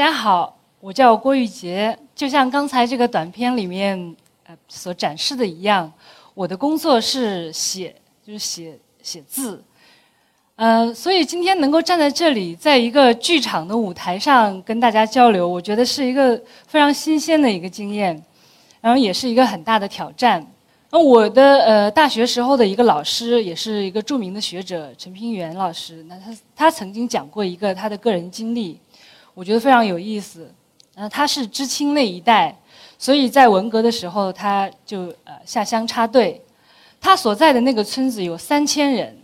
大家好，我叫郭玉洁。就像刚才这个短片里面呃所展示的一样，我的工作是写，就是写写字。呃，所以今天能够站在这里，在一个剧场的舞台上跟大家交流，我觉得是一个非常新鲜的一个经验，然后也是一个很大的挑战。那我的呃大学时候的一个老师，也是一个著名的学者陈平原老师，那他他曾经讲过一个他的个人经历。我觉得非常有意思，呃，他是知青那一代，所以在文革的时候，他就呃下乡插队。他所在的那个村子有三千人，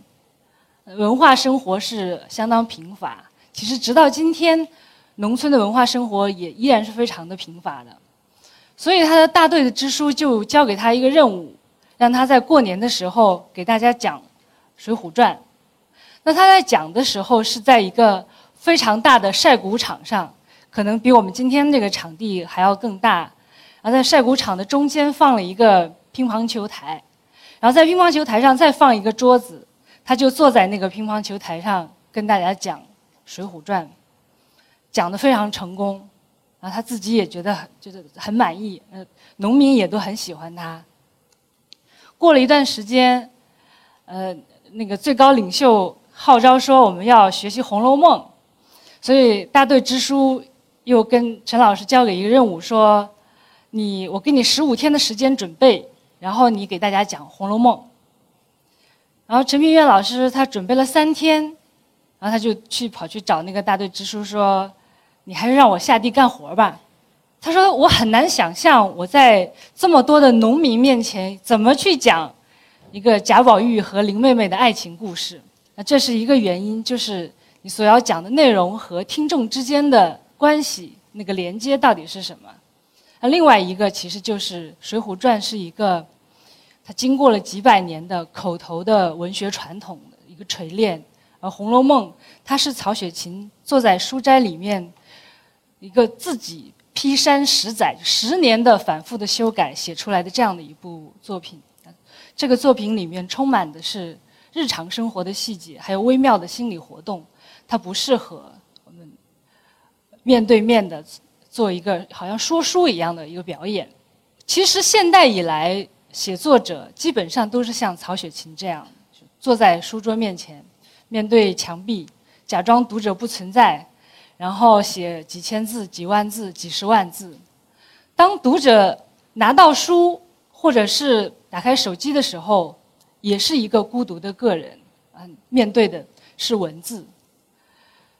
文化生活是相当贫乏。其实直到今天，农村的文化生活也依然是非常的贫乏的。所以他的大队的支书就交给他一个任务，让他在过年的时候给大家讲《水浒传》。那他在讲的时候是在一个。非常大的晒谷场上，可能比我们今天这个场地还要更大。然后在晒谷场的中间放了一个乒乓球台，然后在乒乓球台上再放一个桌子，他就坐在那个乒乓球台上跟大家讲《水浒传》，讲得非常成功，然后他自己也觉得就是很满意，呃，农民也都很喜欢他。过了一段时间，呃，那个最高领袖号召说我们要学习《红楼梦》。所以大队支书又跟陈老师交给一个任务，说：“你我给你十五天的时间准备，然后你给大家讲《红楼梦》。”然后陈平原老师他准备了三天，然后他就去跑去找那个大队支书说：“你还是让我下地干活吧。”他说：“我很难想象我在这么多的农民面前怎么去讲一个贾宝玉和林妹妹的爱情故事。”那这是一个原因，就是。所要讲的内容和听众之间的关系，那个连接到底是什么？那另外一个其实就是《水浒传》是一个，它经过了几百年的口头的文学传统的一个锤炼，而《红楼梦》它是曹雪芹坐在书斋里面，一个自己劈山十载、十年的反复的修改写出来的这样的一部作品。这个作品里面充满的是日常生活的细节，还有微妙的心理活动。它不适合我们面对面的做一个好像说书一样的一个表演。其实现代以来，写作者基本上都是像曹雪芹这样，坐在书桌面前，面对墙壁，假装读者不存在，然后写几千字、几万字、几十万字。当读者拿到书或者是打开手机的时候，也是一个孤独的个人，嗯，面对的是文字。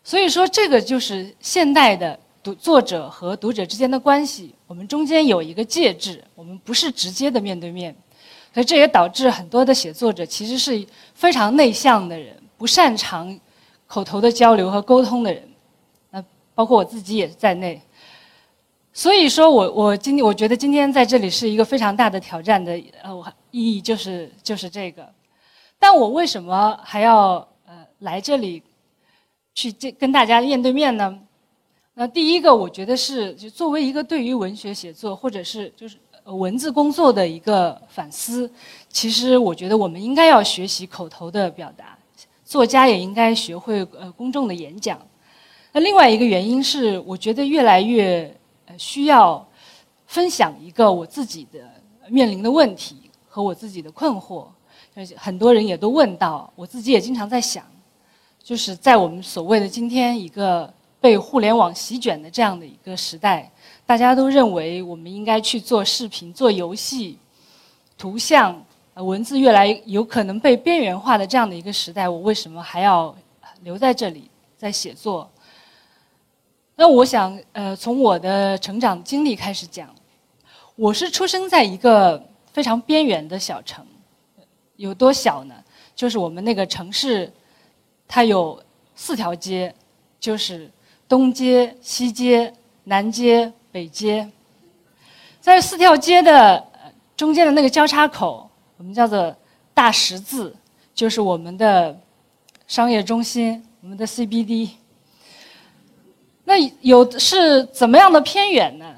所以说，这个就是现代的读作者和读者之间的关系。我们中间有一个介质，我们不是直接的面对面，所以这也导致很多的写作者其实是非常内向的人，不擅长口头的交流和沟通的人。那包括我自己也在内。所以说我我今天我觉得今天在这里是一个非常大的挑战的呃意义就是就是这个。但我为什么还要呃来这里？去这跟大家面对面呢？那第一个，我觉得是就作为一个对于文学写作或者是就是文字工作的一个反思，其实我觉得我们应该要学习口头的表达，作家也应该学会呃公众的演讲。那另外一个原因是，我觉得越来越呃需要分享一个我自己的面临的问题和我自己的困惑，很多人也都问到，我自己也经常在想。就是在我们所谓的今天一个被互联网席卷的这样的一个时代，大家都认为我们应该去做视频、做游戏、图像、文字越来有可能被边缘化的这样的一个时代，我为什么还要留在这里在写作？那我想，呃，从我的成长经历开始讲，我是出生在一个非常边缘的小城，有多小呢？就是我们那个城市。它有四条街，就是东街、西街、南街、北街。在四条街的中间的那个交叉口，我们叫做大十字，就是我们的商业中心，我们的 CBD。那有是怎么样的偏远呢？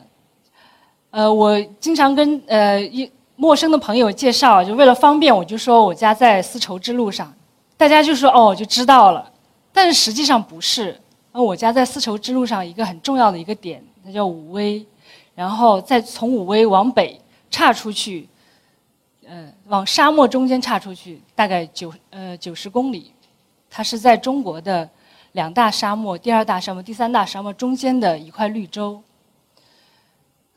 呃，我经常跟呃一陌生的朋友介绍，就为了方便，我就说我家在丝绸之路上。大家就说哦，就知道了，但是实际上不是，那我家在丝绸之路上一个很重要的一个点，它叫武威，然后再从武威往北岔出去，呃，往沙漠中间岔出去，大概九呃九十公里，它是在中国的两大沙漠、第二大沙漠、第三大沙漠中间的一块绿洲。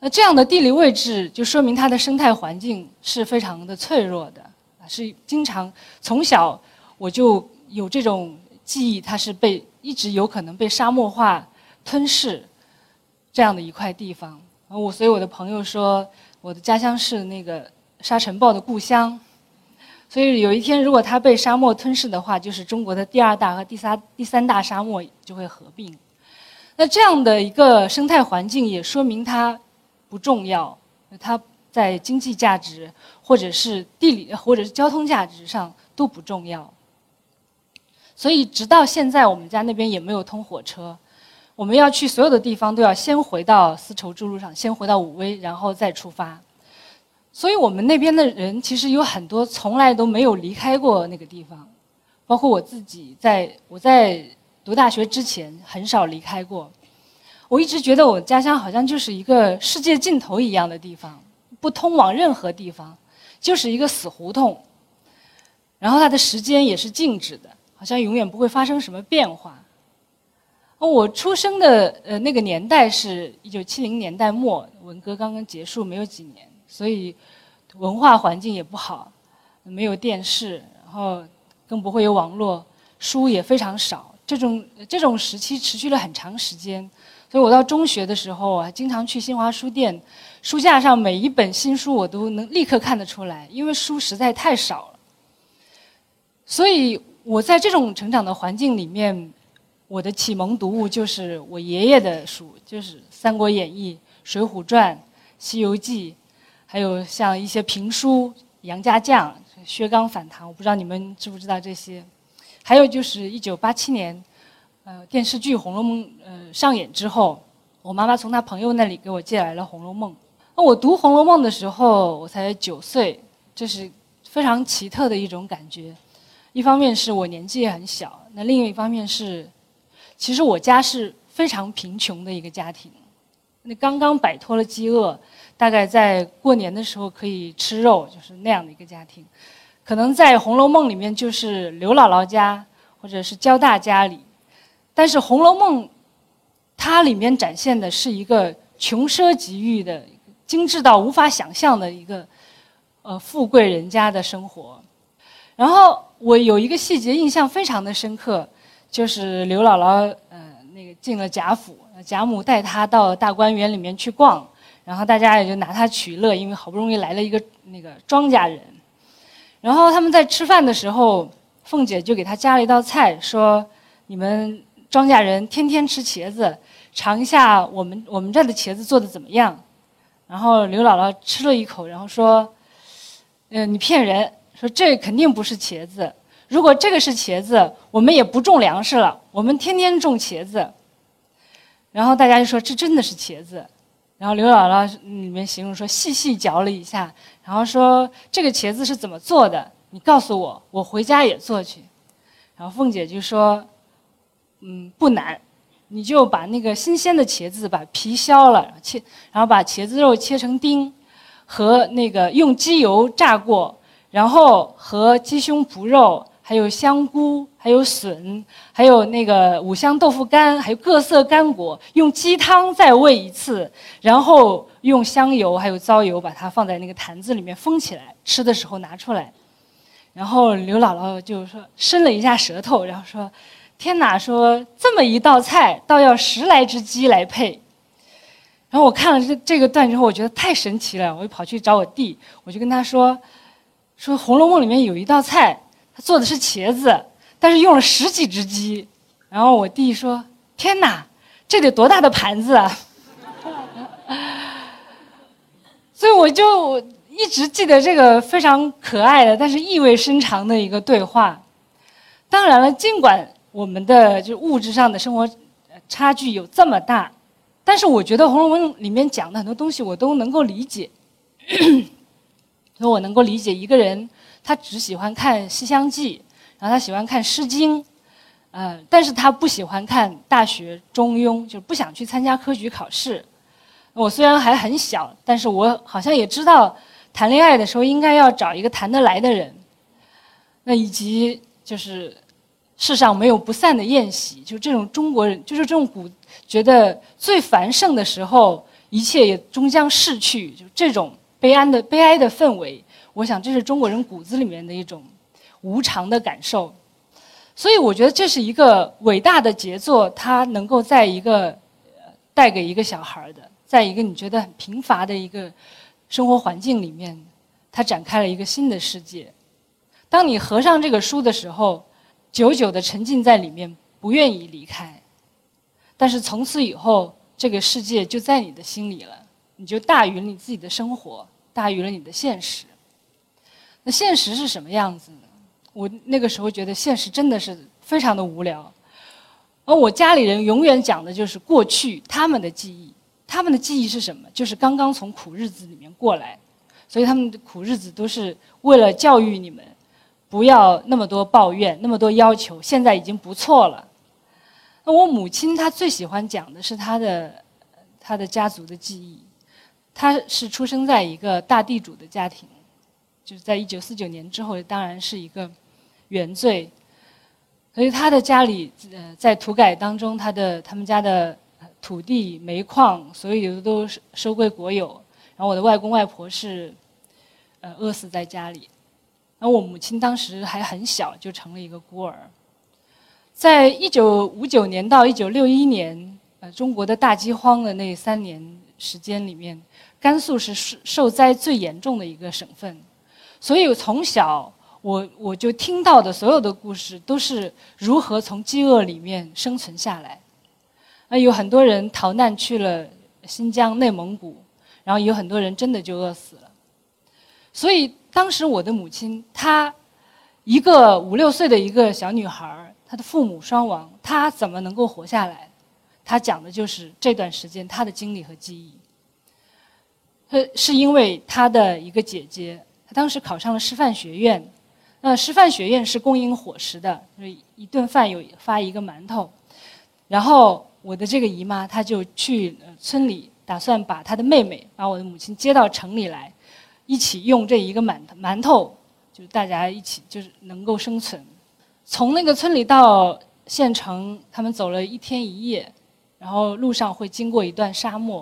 那这样的地理位置，就说明它的生态环境是非常的脆弱的，是经常从小我就有这种记忆，它是被一直有可能被沙漠化吞噬这样的一块地方。我所以我的朋友说，我的家乡是那个沙尘暴的故乡，所以有一天如果它被沙漠吞噬的话，就是中国的第二大和第三第三大沙漠就会合并。那这样的一个生态环境也说明它。不重要，它在经济价值或者是地理或者是交通价值上都不重要。所以直到现在，我们家那边也没有通火车。我们要去所有的地方，都要先回到丝绸之路上，先回到武威，然后再出发。所以我们那边的人其实有很多从来都没有离开过那个地方，包括我自己，在我在读大学之前很少离开过。我一直觉得我家乡好像就是一个世界尽头一样的地方，不通往任何地方，就是一个死胡同。然后它的时间也是静止的，好像永远不会发生什么变化。我出生的呃那个年代是一九七零年代末，文革刚刚结束没有几年，所以文化环境也不好，没有电视，然后更不会有网络，书也非常少。这种这种时期持续了很长时间。所以我到中学的时候啊，经常去新华书店，书架上每一本新书我都能立刻看得出来，因为书实在太少了。所以我在这种成长的环境里面，我的启蒙读物就是我爷爷的书，就是《三国演义》《水浒传》《西游记》，还有像一些评书《杨家将》《薛刚反唐》，我不知道你们知不知道这些。还有就是一九八七年。呃，电视剧《红楼梦》呃上演之后，我妈妈从她朋友那里给我借来了《红楼梦》。那我读《红楼梦》的时候，我才九岁，这是非常奇特的一种感觉。一方面是我年纪也很小，那另一方面是，其实我家是非常贫穷的一个家庭，那刚刚摆脱了饥饿，大概在过年的时候可以吃肉，就是那样的一个家庭。可能在《红楼梦》里面，就是刘姥姥家或者是焦大家里。但是《红楼梦》，它里面展现的是一个穷奢极欲的、精致到无法想象的一个呃富贵人家的生活。然后我有一个细节印象非常的深刻，就是刘姥姥呃那个进了贾府，贾母带她到大观园里面去逛，然后大家也就拿她取乐，因为好不容易来了一个那个庄稼人。然后他们在吃饭的时候，凤姐就给他加了一道菜，说：“你们。”庄稼人天天吃茄子，尝一下我们我们这的茄子做的怎么样？然后刘姥姥吃了一口，然后说：“嗯，你骗人，说这肯定不是茄子。如果这个是茄子，我们也不种粮食了，我们天天种茄子。”然后大家就说：“这真的是茄子。”然后刘姥姥里面形容说：“细细嚼了一下，然后说这个茄子是怎么做的？你告诉我，我回家也做去。”然后凤姐就说。嗯，不难，你就把那个新鲜的茄子把皮削了，切，然后把茄子肉切成丁，和那个用鸡油炸过，然后和鸡胸脯肉，还有香菇，还有笋，还有那个五香豆腐干，还有各色干果，用鸡汤再煨一次，然后用香油还有糟油把它放在那个坛子里面封起来，吃的时候拿出来。然后刘姥姥就说伸了一下舌头，然后说。天哪！说这么一道菜，倒要十来只鸡来配。然后我看了这这个段之后，我觉得太神奇了，我就跑去找我弟，我就跟他说：“说《红楼梦》里面有一道菜，他做的是茄子，但是用了十几只鸡。”然后我弟说：“天哪，这得多大的盘子啊！” 所以我就一直记得这个非常可爱的，但是意味深长的一个对话。当然了，尽管。我们的就物质上的生活差距有这么大，但是我觉得《红楼梦》里面讲的很多东西我都能够理解，所以我能够理解一个人他只喜欢看《西厢记》，然后他喜欢看《诗经》，呃，但是他不喜欢看《大学》《中庸》，就不想去参加科举考试。我虽然还很小，但是我好像也知道，谈恋爱的时候应该要找一个谈得来的人。那以及就是世上没有不散的宴席，就这种中国人，就是这种古觉得最繁盛的时候，一切也终将逝去，就这种悲哀的悲哀的氛围。我想这是中国人骨子里面的一种无常的感受。所以我觉得这是一个伟大的杰作，它能够在一个带给一个小孩的，在一个你觉得很贫乏的一个生活环境里面，它展开了一个新的世界。当你合上这个书的时候，久久的沉浸在里面，不愿意离开。但是从此以后，这个世界就在你的心里了，你就大于你自己的生活，大于了你的现实。那现实是什么样子呢？我那个时候觉得现实真的是非常的无聊，而我家里人永远讲的就是过去他们的记忆，他们的记忆是什么？就是刚刚从苦日子里面过来，所以他们的苦日子都是为了教育你们，不要那么多抱怨，那么多要求，现在已经不错了。那我母亲她最喜欢讲的是她的她的家族的记忆，他是出生在一个大地主的家庭，就是在一九四九年之后，当然是一个。原罪，所以他的家里呃在土改当中，他的他们家的土地煤矿所有的都收归国有。然后我的外公外婆是呃饿死在家里，然后我母亲当时还很小，就成了一个孤儿。在一九五九年到一九六一年，呃中国的大饥荒的那三年时间里面，甘肃是受受灾最严重的一个省份，所以从小。我我就听到的所有的故事都是如何从饥饿里面生存下来，啊，有很多人逃难去了新疆、内蒙古，然后有很多人真的就饿死了。所以当时我的母亲，她一个五六岁的一个小女孩，她的父母双亡，她怎么能够活下来？她讲的就是这段时间她的经历和记忆。呃，是因为她的一个姐姐，她当时考上了师范学院。那师范学院是供应伙食的，就一顿饭有发一个馒头。然后我的这个姨妈，她就去村里，打算把她的妹妹，把我的母亲接到城里来，一起用这一个馒馒头，就大家一起就是能够生存。从那个村里到县城，他们走了一天一夜，然后路上会经过一段沙漠，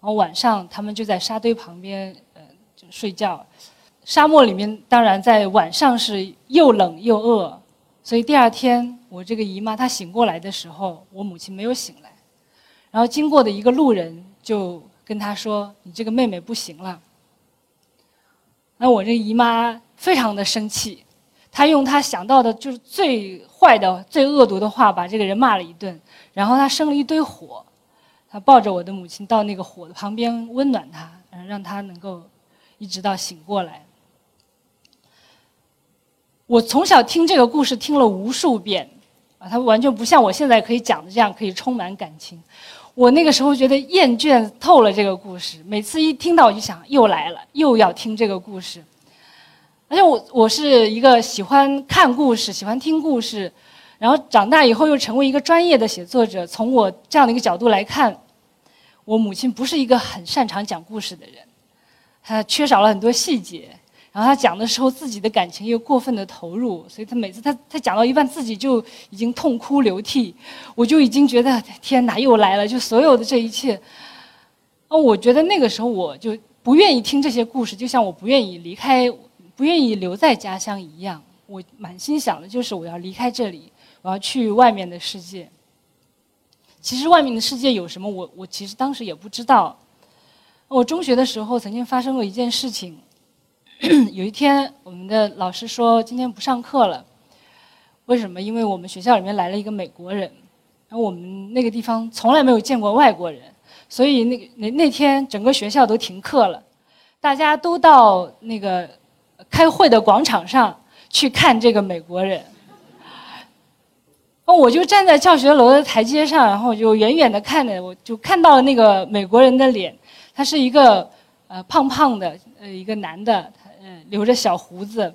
然后晚上他们就在沙堆旁边，呃，就睡觉。沙漠里面，当然在晚上是又冷又饿，所以第二天我这个姨妈她醒过来的时候，我母亲没有醒来，然后经过的一个路人就跟她说：“你这个妹妹不行了。”那我这姨妈非常的生气，他用他想到的就是最坏的、最恶毒的话把这个人骂了一顿，然后他生了一堆火，他抱着我的母亲到那个火的旁边温暖他，让他能够一直到醒过来。我从小听这个故事听了无数遍，啊，它完全不像我现在可以讲的这样可以充满感情。我那个时候觉得厌倦透了这个故事，每次一听到我就想又来了，又要听这个故事。而且我我是一个喜欢看故事、喜欢听故事，然后长大以后又成为一个专业的写作者。从我这样的一个角度来看，我母亲不是一个很擅长讲故事的人，她缺少了很多细节。然后她讲的时候，自己的感情又过分的投入，所以她每次她她讲到一半，自己就已经痛哭流涕，我就已经觉得天哪，又来了！就所有的这一切，哦，我觉得那个时候我就不愿意听这些故事，就像我不愿意离开，不愿意留在家乡一样。我满心想的就是我要离开这里，我要去外面的世界。其实外面的世界有什么，我我其实当时也不知道。我中学的时候曾经发生过一件事情。有一天，我们的老师说今天不上课了。为什么？因为我们学校里面来了一个美国人，然后我们那个地方从来没有见过外国人，所以那那那天整个学校都停课了，大家都到那个开会的广场上去看这个美国人。哦，我就站在教学楼的台阶上，然后就远远的看着，我就看到了那个美国人的脸，他是一个呃胖胖的呃一个男的。呃留着小胡子，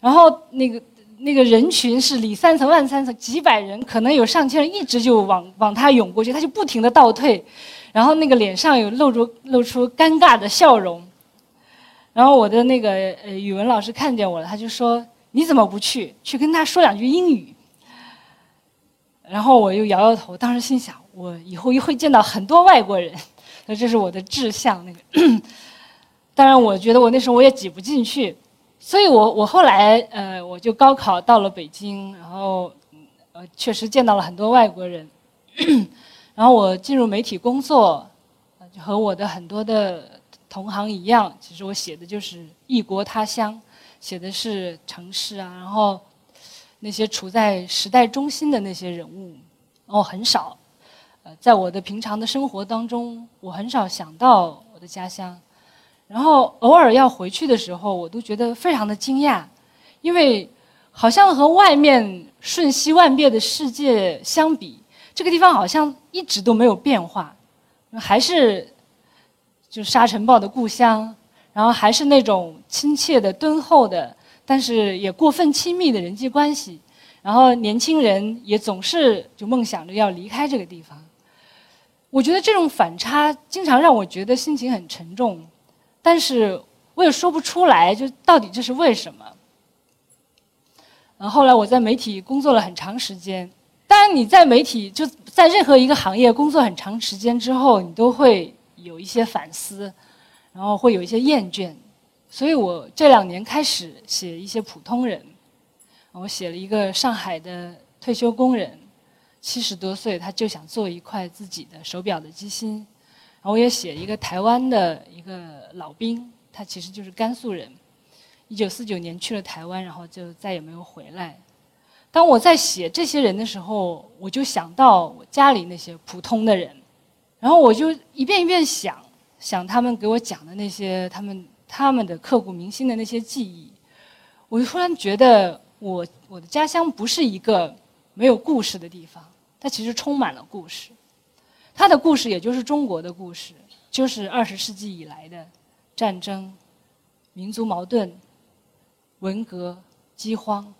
然后那个那个人群是里三层外三层，几百人，可能有上千人，一直就往往他涌过去，他就不停的倒退，然后那个脸上有露出露出尴尬的笑容。然后我的那个呃语文老师看见我了，他就说：“你怎么不去？去跟他说两句英语。”然后我又摇摇头，当时心想：我以后又会见到很多外国人，那这是我的志向。那个，当然我觉得我那时候我也挤不进去，所以我我后来呃我就高考到了北京，然后呃确实见到了很多外国人，然后我进入媒体工作，就和我的很多的。同行一样，其实我写的就是异国他乡，写的是城市啊，然后那些处在时代中心的那些人物，然后很少。呃，在我的平常的生活当中，我很少想到我的家乡，然后偶尔要回去的时候，我都觉得非常的惊讶，因为好像和外面瞬息万变的世界相比，这个地方好像一直都没有变化，还是。就沙尘暴的故乡，然后还是那种亲切的、敦厚的，但是也过分亲密的人际关系。然后年轻人也总是就梦想着要离开这个地方。我觉得这种反差经常让我觉得心情很沉重，但是我也说不出来，就到底这是为什么。然后后来我在媒体工作了很长时间，当然你在媒体就在任何一个行业工作很长时间之后，你都会。有一些反思，然后会有一些厌倦，所以我这两年开始写一些普通人。我写了一个上海的退休工人，七十多岁，他就想做一块自己的手表的机芯。然后我也写一个台湾的一个老兵，他其实就是甘肃人，一九四九年去了台湾，然后就再也没有回来。当我在写这些人的时候，我就想到我家里那些普通的人。然后我就一遍一遍想，想他们给我讲的那些他们他们的刻骨铭心的那些记忆，我就突然觉得我我的家乡不是一个没有故事的地方，它其实充满了故事，它的故事也就是中国的故事，就是二十世纪以来的战争、民族矛盾、文革、饥荒，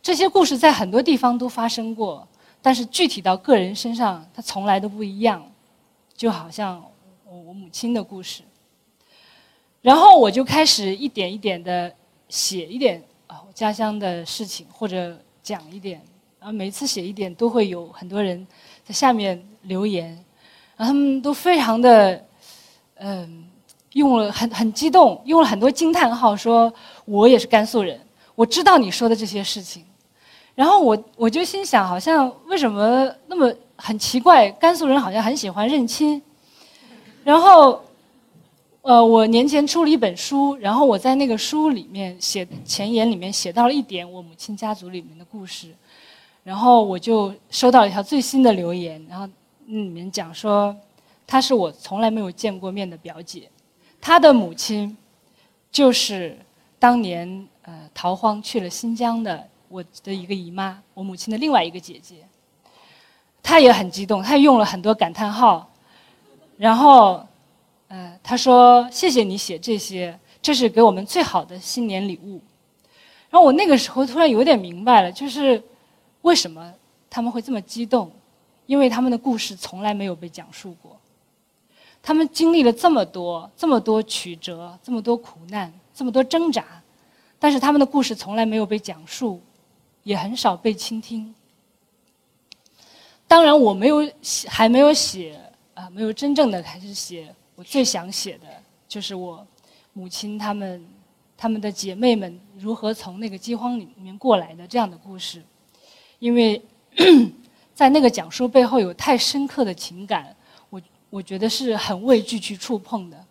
这些故事在很多地方都发生过，但是具体到个人身上，它从来都不一样。就好像我我母亲的故事，然后我就开始一点一点的写一点啊我家乡的事情，或者讲一点，然后每次写一点都会有很多人在下面留言，然后他们都非常的嗯用了很很激动，用了很多惊叹号，说我也是甘肃人，我知道你说的这些事情，然后我我就心想，好像为什么那么。很奇怪，甘肃人好像很喜欢认亲。然后，呃，我年前出了一本书，然后我在那个书里面写前言里面写到了一点我母亲家族里面的故事，然后我就收到了一条最新的留言，然后里面讲说，她是我从来没有见过面的表姐，她的母亲就是当年呃逃荒去了新疆的我的一个姨妈，我母亲的另外一个姐姐。他也很激动，他用了很多感叹号，然后，呃，他说：“谢谢你写这些，这是给我们最好的新年礼物。”然后我那个时候突然有点明白了，就是为什么他们会这么激动，因为他们的故事从来没有被讲述过，他们经历了这么多、这么多曲折、这么多苦难、这么多挣扎，但是他们的故事从来没有被讲述，也很少被倾听。当然，我没有写，还没有写啊，没有真正的开始写。我最想写的就是我母亲他们他们的姐妹们如何从那个饥荒里面过来的这样的故事，因为 在那个讲述背后有太深刻的情感，我我觉得是很畏惧去触碰的。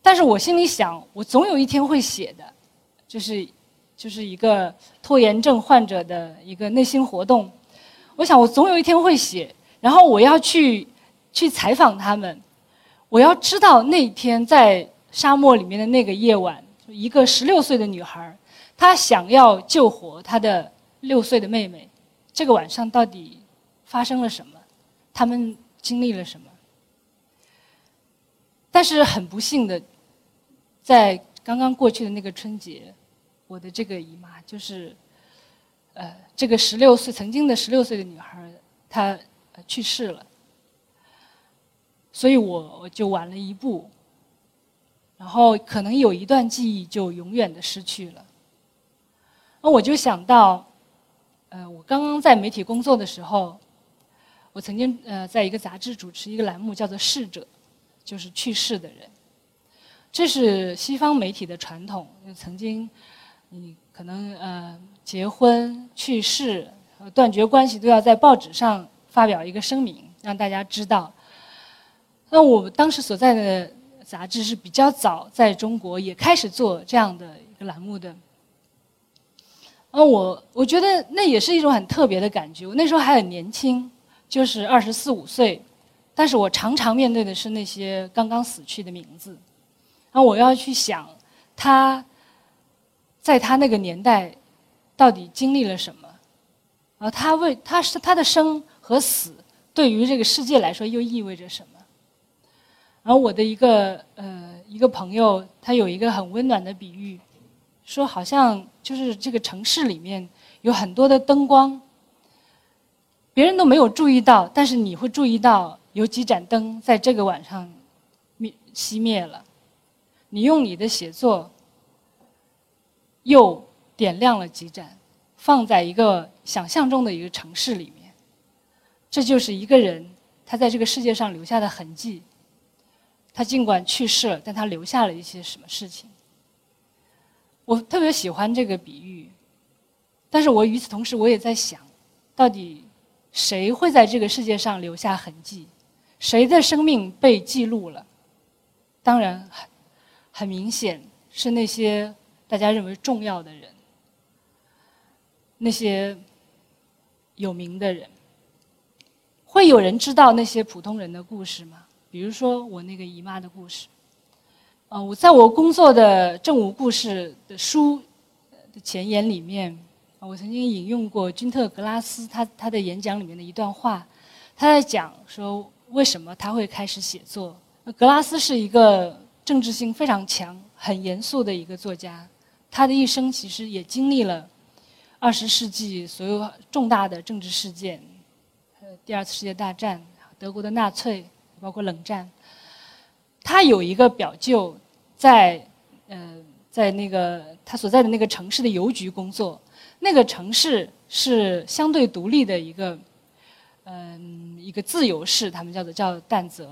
但是我心里想，我总有一天会写的，就是就是一个拖延症患者的一个内心活动。我想，我总有一天会写，然后我要去去采访他们，我要知道那天在沙漠里面的那个夜晚，一个十六岁的女孩，她想要救活她的六岁的妹妹，这个晚上到底发生了什么？他们经历了什么？但是很不幸的，在刚刚过去的那个春节，我的这个姨妈就是呃，这个十六岁曾经的十六岁的女孩，她去世了，所以我我就晚了一步，然后可能有一段记忆就永远的失去了。那我就想到，呃，我刚刚在媒体工作的时候，我曾经呃在一个杂志主持一个栏目，叫做“逝者”，就是去世的人。这是西方媒体的传统，就曾经，你可能呃结婚、去世、断绝关系，都要在报纸上发表一个声明，让大家知道。那我当时所在的杂志是比较早在中国也开始做这样的一个栏目的。那我我觉得那也是一种很特别的感觉。我那时候还很年轻，就是二十四五岁，但是我常常面对的是那些刚刚死去的名字。那我要去想，他在他那个年代到底经历了什么？然后他为他是他的生和死对于这个世界来说又意味着什么？然后我的一个呃一个朋友，他有一个很温暖的比喻，说好像就是这个城市里面有很多的灯光，别人都没有注意到，但是你会注意到有几盏灯在这个晚上灭熄灭了。你用你的写作，又点亮了几盏，放在一个想象中的一个城市里面，这就是一个人他在这个世界上留下的痕迹。他尽管去世了，但他留下了一些什么事情？我特别喜欢这个比喻，但是我与此同时，我也在想，到底谁会在这个世界上留下痕迹？谁的生命被记录了？当然。很很明显是那些大家认为重要的人，那些有名的人。会有人知道那些普通人的故事吗？比如说我那个姨妈的故事。呃，我在我工作的正午故事的书的前言里面，我曾经引用过君特·格拉斯他他的演讲里面的一段话，他在讲说为什么他会开始写作。格拉斯是一个。政治性非常强、很严肃的一个作家，他的一生其实也经历了二十世纪所有重大的政治事件，第二次世界大战、德国的纳粹，包括冷战。他有一个表舅在，呃，在那个他所在的那个城市的邮局工作，那个城市是相对独立的一个，嗯，一个自由市，他们叫做叫淡泽。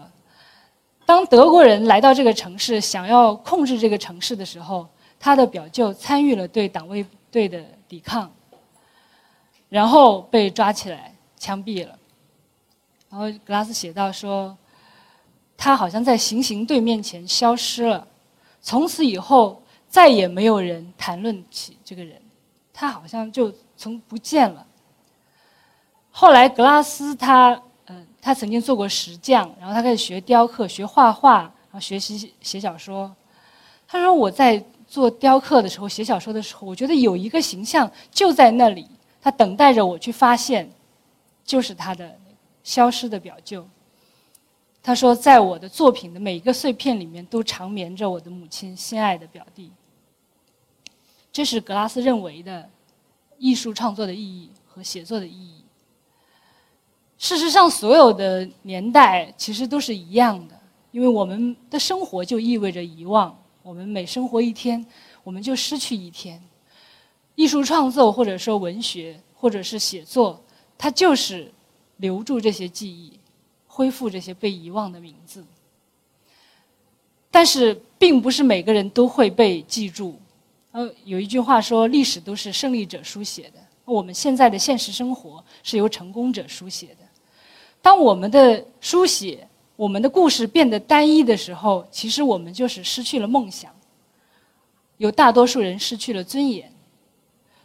当德国人来到这个城市，想要控制这个城市的时候，他的表舅参与了对党卫队的抵抗，然后被抓起来枪毙了。然后格拉斯写道说，他好像在行刑队面前消失了，从此以后再也没有人谈论起这个人，他好像就从不见了。后来格拉斯他。嗯他曾经做过石匠，然后他开始学雕刻、学画画，然后学习写小说。他说：“我在做雕刻的时候、写小说的时候，我觉得有一个形象就在那里，他等待着我去发现，就是他的消失的表舅。”他说：“在我的作品的每一个碎片里面，都长眠着我的母亲心爱的表弟。”这是格拉斯认为的艺术创作的意义和写作的意义。事实上，所有的年代其实都是一样的，因为我们的生活就意味着遗忘。我们每生活一天，我们就失去一天。艺术创作，或者说文学，或者是写作，它就是留住这些记忆，恢复这些被遗忘的名字。但是，并不是每个人都会被记住。呃，有一句话说：“历史都是胜利者书写的。”我们现在的现实生活是由成功者书写的。当我们的书写、我们的故事变得单一的时候，其实我们就是失去了梦想。有大多数人失去了尊严，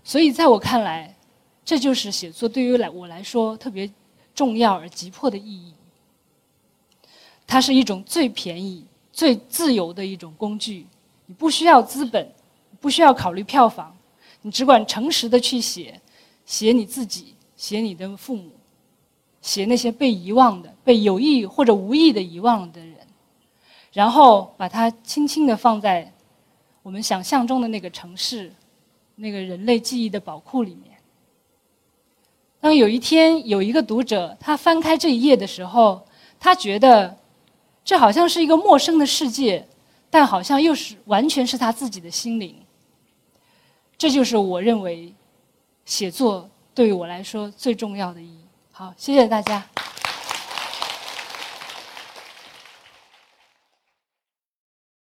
所以在我看来，这就是写作对于来我来说特别重要而急迫的意义。它是一种最便宜、最自由的一种工具，你不需要资本，不需要考虑票房，你只管诚实的去写，写你自己，写你的父母。写那些被遗忘的、被有意或者无意的遗忘的人，然后把它轻轻地放在我们想象中的那个城市、那个人类记忆的宝库里面。当有一天有一个读者他翻开这一页的时候，他觉得这好像是一个陌生的世界，但好像又是完全是他自己的心灵。这就是我认为写作对于我来说最重要的意义。好，谢谢大家。